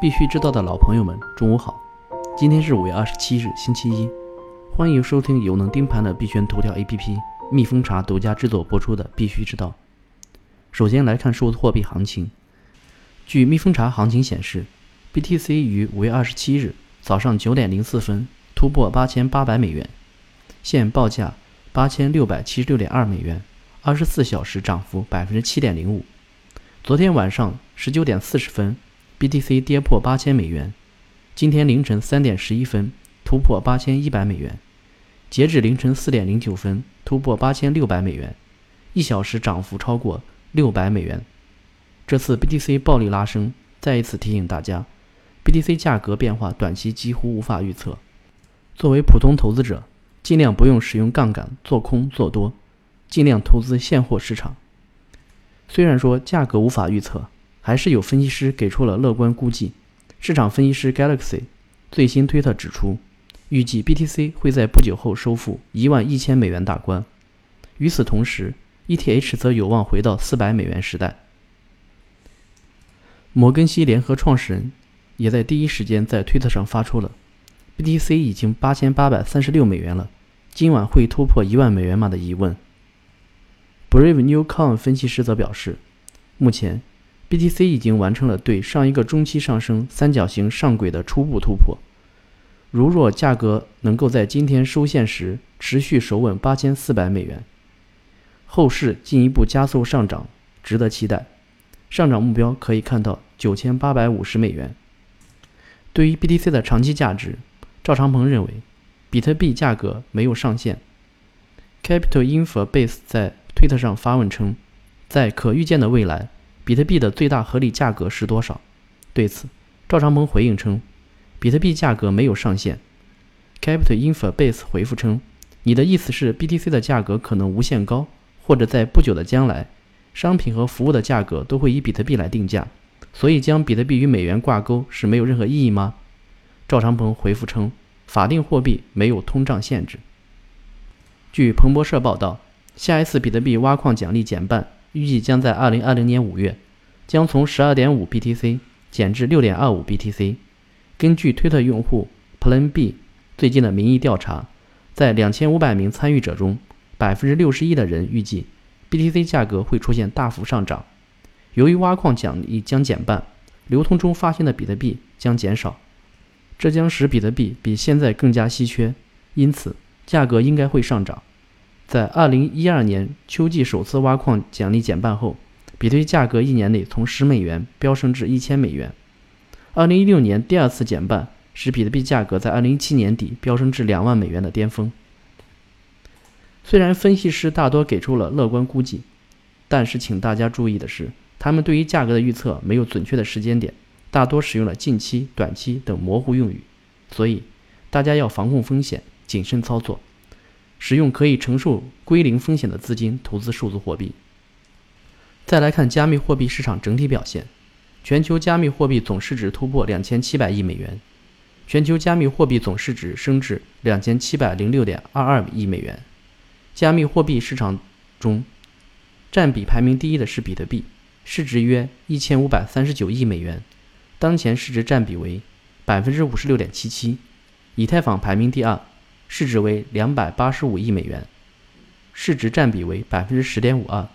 必须知道的老朋友们，中午好！今天是五月二十七日，星期一，欢迎收听有能盯盘的币圈头条 APP 蜜蜂茶独家制作播出的《必须知道》。首先来看数字货币行情。据蜜蜂茶行情显示，BTC 于五月二十七日早上九点零四分突破八千八百美元，现报价八千六百七十六点二美元，二十四小时涨幅百分之七点零五。昨天晚上十九点四十分。BTC 跌破八千美元，今天凌晨三点十一分突破八千一百美元，截至凌晨四点零九分突破八千六百美元，一小时涨幅超过六百美元。这次 BTC 暴力拉升，再一次提醒大家，BTC 价格变化短期几乎无法预测。作为普通投资者，尽量不用使用杠杆做空做多，尽量投资现货市场。虽然说价格无法预测。还是有分析师给出了乐观估计。市场分析师 Galaxy 最新推特指出，预计 BTC 会在不久后收复一万一千美元大关。与此同时，ETH 则有望回到四百美元时代。摩根西联合创始人也在第一时间在推特上发出了 “BTC 已经八千八百三十六美元了，今晚会突破一万美元吗”的疑问。Brave Newcom 分析师则表示，目前。BTC 已经完成了对上一个中期上升三角形上轨的初步突破。如若价格能够在今天收线时持续守稳八千四百美元，后市进一步加速上涨，值得期待。上涨目标可以看到九千八百五十美元。对于 BTC 的长期价值，赵长鹏认为，比特币价格没有上限。Capital Info Base 在推特上发问称，在可预见的未来。比特币的最大合理价格是多少？对此，赵长鹏回应称，比特币价格没有上限。Capital Info Base 回复称，你的意思是 BTC 的价格可能无限高，或者在不久的将来，商品和服务的价格都会以比特币来定价，所以将比特币与美元挂钩是没有任何意义吗？赵长鹏回复称，法定货币没有通胀限制。据彭博社报道，下一次比特币挖矿奖励减半。预计将在二零二零年五月，将从十二点五 BTC 减至六点二五 BTC。根据推特用户 Plan B 最近的民意调查，在两千五百名参与者中，百分之六十一的人预计 BTC 价格会出现大幅上涨。由于挖矿奖励将减半，流通中发现的比特币将减少，这将使比特币比现在更加稀缺，因此价格应该会上涨。在二零一二年秋季首次挖矿奖励减半后，比特币价格一年内从十美元飙升至一千美元。二零一六年第二次减半使比特币价格在二零一七年底飙升至两万美元的巅峰。虽然分析师大多给出了乐观估计，但是请大家注意的是，他们对于价格的预测没有准确的时间点，大多使用了近期、短期等模糊用语，所以大家要防控风险，谨慎操作。使用可以承受归零风险的资金投资数字货币。再来看加密货币市场整体表现，全球加密货币总市值突破两千七百亿美元，全球加密货币总市值升至两千七百零六点二二亿美元。加密货币市场中，占比排名第一的是比特币，市值约一千五百三十九亿美元，当前市值占比为百分之五十六点七七。以太坊排名第二。市值为两百八十五亿美元，市值占比为百分之十点五二。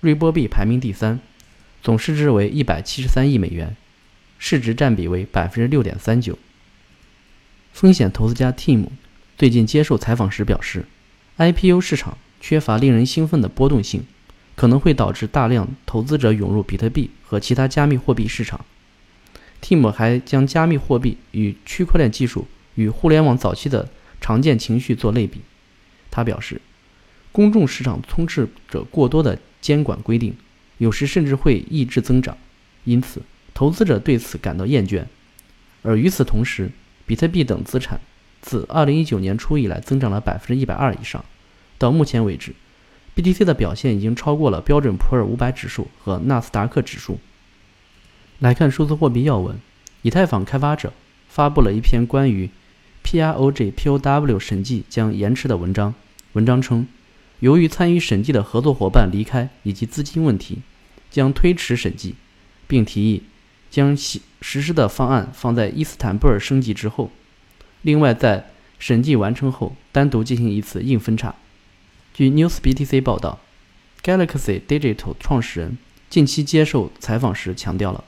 瑞波币排名第三，总市值为一百七十三亿美元，市值占比为百分之六点三九。风险投资家 Tim 最近接受采访时表示，IPO 市场缺乏令人兴奋的波动性，可能会导致大量投资者涌入比特币和其他加密货币市场。Tim 还将加密货币与区块链技术与互联网早期的。常见情绪做类比，他表示，公众市场充斥着过多的监管规定，有时甚至会抑制增长，因此投资者对此感到厌倦。而与此同时，比特币等资产自2019年初以来增长了百分之一百二以上。到目前为止，BTC 的表现已经超过了标准普尔五百指数和纳斯达克指数。来看数字货币要闻，以太坊开发者发布了一篇关于。P R O J P O W 审计将延迟的文章，文章称，由于参与审计的合作伙伴离开以及资金问题，将推迟审计，并提议将实实施的方案放在伊斯坦布尔升级之后，另外在审计完成后单独进行一次硬分叉。据 NewsBTC 报道，Galaxy Digital 创始人近期接受采访时强调了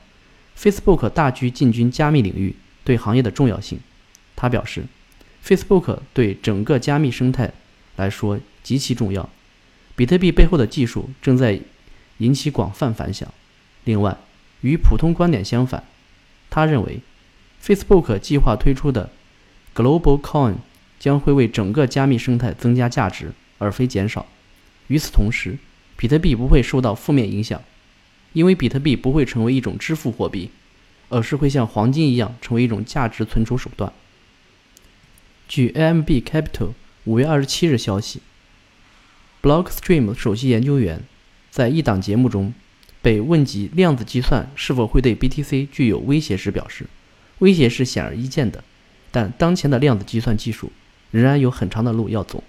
Facebook 大举进军加密领域对行业的重要性。他表示，Facebook 对整个加密生态来说极其重要，比特币背后的技术正在引起广泛反响。另外，与普通观点相反，他认为，Facebook 计划推出的 Global Coin 将会为整个加密生态增加价值，而非减少。与此同时，比特币不会受到负面影响，因为比特币不会成为一种支付货币，而是会像黄金一样成为一种价值存储手段。据 AMB Capital 五月二十七日消息，Blockstream 首席研究员在一档节目中。被问及量子计算是否会对 BTC 具有威胁时，表示，威胁是显而易见的，但当前的量子计算技术仍然有很长的路要走。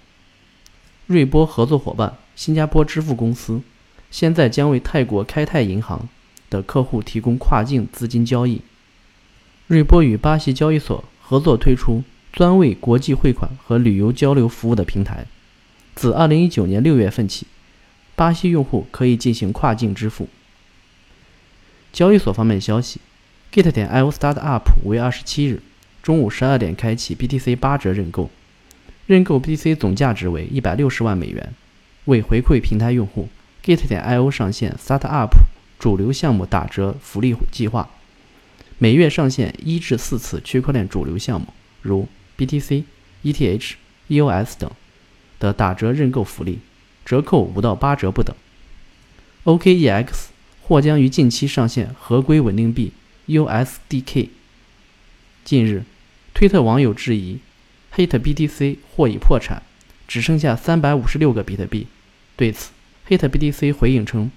瑞波合作伙伴新加坡支付公司现在将为泰国开泰银行的客户提供跨境资金交易。瑞波与巴西交易所合作推出专为国际汇款和旅游交流服务的平台，自2019年6月份起，巴西用户可以进行跨境支付。交易所方面消息，Get 点 io Startup 五月二十七日中午十二点开启 BTC 八折认购，认购 BTC 总价值为一百六十万美元。为回馈平台用户，Get 点 io 上线 Startup 主流项目打折福利计划，每月上线一至四次区块链主流项目，如 BTC、ETH、EOS 等的打折认购福利，折扣五到八折不等。OKEX。或将于近期上线合规稳定币 USDK。近日，推特网友质疑 HitBTC 或已破产，只剩下三百五十六个比特币。对此，HitBTC 回应称，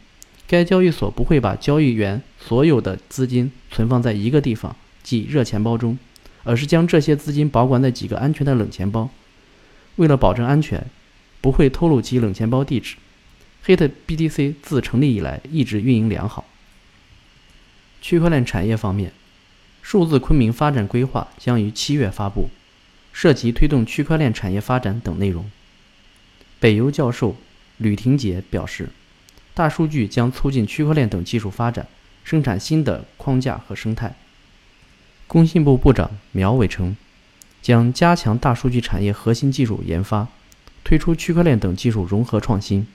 该交易所不会把交易员所有的资金存放在一个地方，即热钱包中，而是将这些资金保管在几个安全的冷钱包。为了保证安全，不会透露其冷钱包地址。HitBTC 自成立以来一直运营良好。区块链产业方面，数字昆明发展规划将于七月发布，涉及推动区块链产业发展等内容。北邮教授吕廷杰表示，大数据将促进区块链等技术发展，生产新的框架和生态。工信部部长苗伟称，将加强大数据产业核心技术研发，推出区块链等技术融合创新。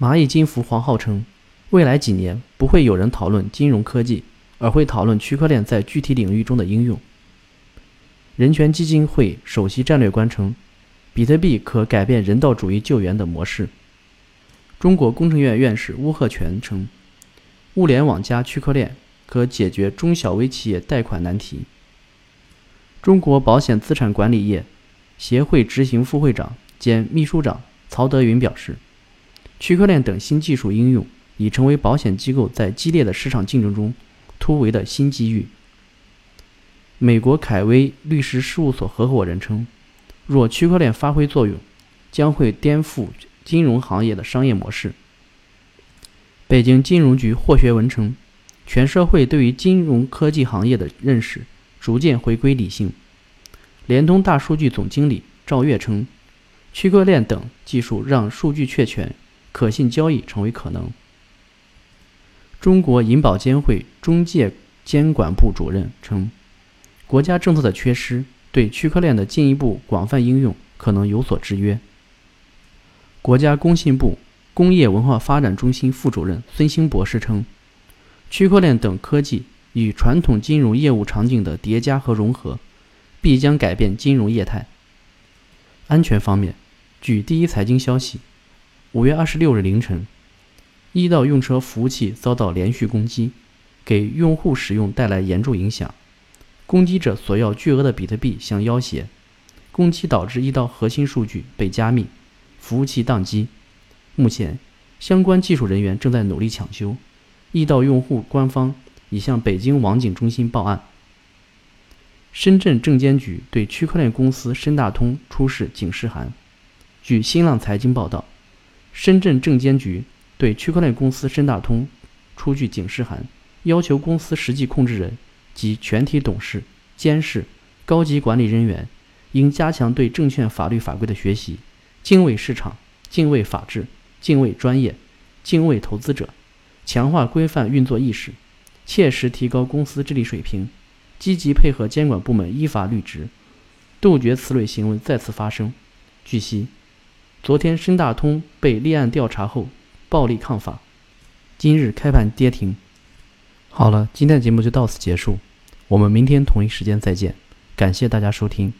蚂蚁金服黄浩称，未来几年不会有人讨论金融科技，而会讨论区块链在具体领域中的应用。人权基金会首席战略官称，比特币可改变人道主义救援的模式。中国工程院院士邬贺铨称，物联网加区块链可解决中小微企业贷款难题。中国保险资产管理业协会执行副会长兼秘书长曹德云表示。区块链等新技术应用已成为保险机构在激烈的市场竞争中突围的新机遇。美国凯威律师事务所合伙人称，若区块链发挥作用，将会颠覆金融行业的商业模式。北京金融局霍学文称，全社会对于金融科技行业的认识逐渐回归理性。联通大数据总经理赵月称，区块链等技术让数据确权。可信交易成为可能。中国银保监会中介监管部主任称，国家政策的缺失对区块链的进一步广泛应用可能有所制约。国家工信部工业文化发展中心副主任孙兴博士称，区块链等科技与传统金融业务场景的叠加和融合，必将改变金融业态。安全方面，据第一财经消息。五月二十六日凌晨，一道用车服务器遭到连续攻击，给用户使用带来严重影响。攻击者索要巨额的比特币相要挟，攻击导致一道核心数据被加密，服务器宕机。目前，相关技术人员正在努力抢修。易到用户官方已向北京网警中心报案。深圳证监局对区块链公司深大通出示警示函。据新浪财经报道。深圳证监局对区块链公司深大通出具警示函，要求公司实际控制人及全体董事、监事、高级管理人员应加强对证券法律法规的学习，敬畏市场、敬畏法治、敬畏专业、敬畏投资者，强化规范运作意识，切实提高公司治理水平，积极配合监管部门依法履职，杜绝此类行为再次发生。据悉，昨天深大通被立案调查后暴力抗法，今日开盘跌停。好了，今天的节目就到此结束，我们明天同一时间再见，感谢大家收听。